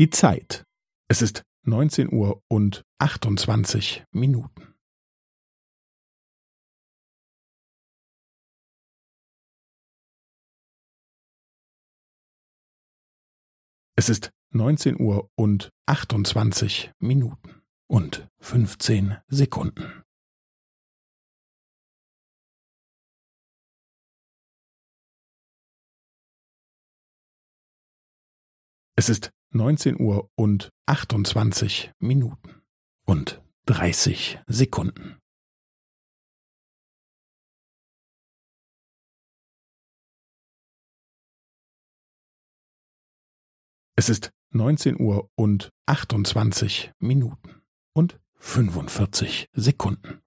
Die Zeit. Es ist neunzehn Uhr und achtundzwanzig Minuten. Es ist neunzehn Uhr und achtundzwanzig Minuten und fünfzehn Sekunden. Es ist neunzehn Uhr und achtundzwanzig Minuten und dreißig Sekunden. Es ist neunzehn Uhr und achtundzwanzig Minuten und fünfundvierzig Sekunden.